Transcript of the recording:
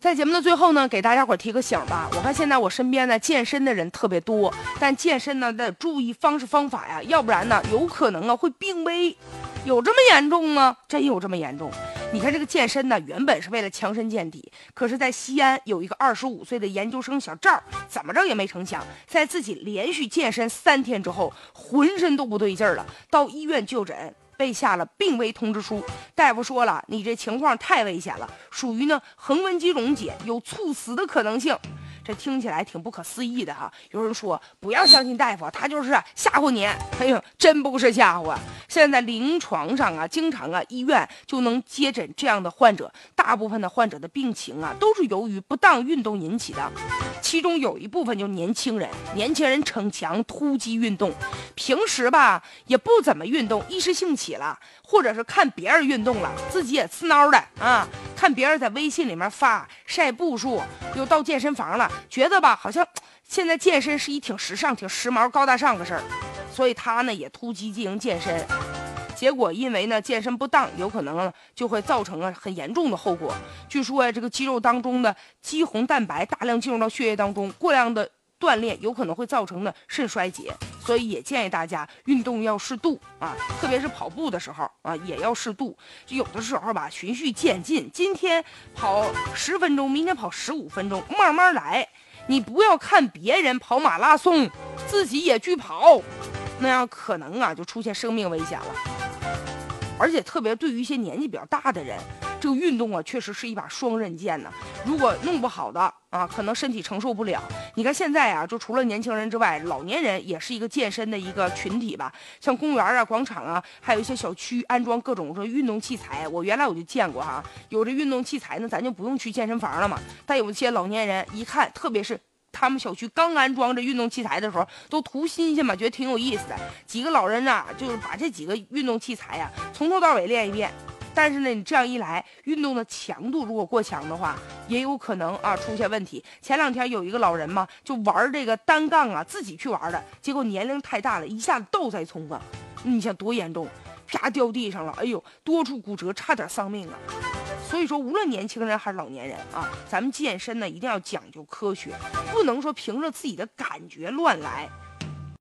在节目的最后呢，给大家伙提个醒吧。我看现在我身边呢健身的人特别多，但健身呢得注意方式方法呀，要不然呢有可能啊会病危。有这么严重吗？真有这么严重？你看这个健身呢，原本是为了强身健体，可是，在西安有一个二十五岁的研究生小赵，怎么着也没成想，在自己连续健身三天之后，浑身都不对劲儿了，到医院就诊。被下了病危通知书，大夫说了，你这情况太危险了，属于呢横纹肌溶解，有猝死的可能性。这听起来挺不可思议的哈。有人说不要相信大夫，他就是吓唬你。哎呦，真不是吓唬。现在临床上啊，经常啊，医院就能接诊这样的患者。大部分的患者的病情啊，都是由于不当运动引起的。其中有一部分就是年轻人，年轻人逞强突击运动，平时吧也不怎么运动，一时兴起了，或者是看别人运动了，自己也刺挠的啊。看别人在微信里面发晒步数，又到健身房了，觉得吧好像 现在健身是一挺时尚、挺时髦、高大上的事儿，所以他呢也突击进行健身。结果因为呢健身不当，有可能就会造成啊很严重的后果。据说呀，这个肌肉当中的肌红蛋白大量进入到血液当中，过量的锻炼有可能会造成的肾衰竭。所以也建议大家运动要适度啊，特别是跑步的时候啊也要适度。就有的时候吧，循序渐进，今天跑十分钟，明天跑十五分钟，慢慢来。你不要看别人跑马拉松，自己也去跑，那样可能啊就出现生命危险了。而且特别对于一些年纪比较大的人，这个运动啊，确实是一把双刃剑呢。如果弄不好的啊，可能身体承受不了。你看现在啊，就除了年轻人之外，老年人也是一个健身的一个群体吧。像公园啊、广场啊，还有一些小区安装各种说运动器材。我原来我就见过哈，有这运动器材呢，咱就不用去健身房了嘛。但有一些老年人一看，特别是。他们小区刚安装这运动器材的时候，都图新鲜嘛，觉得挺有意思的。几个老人啊，就是把这几个运动器材呀，从头到尾练一遍。但是呢，你这样一来，运动的强度如果过强的话，也有可能啊出现问题。前两天有一个老人嘛，就玩这个单杠啊，自己去玩的，结果年龄太大了，一下子倒栽葱啊，你想多严重？啪掉地上了，哎呦，多处骨折，差点丧命啊！所以说，无论年轻人还是老年人啊，咱们健身呢一定要讲究科学，不能说凭着自己的感觉乱来。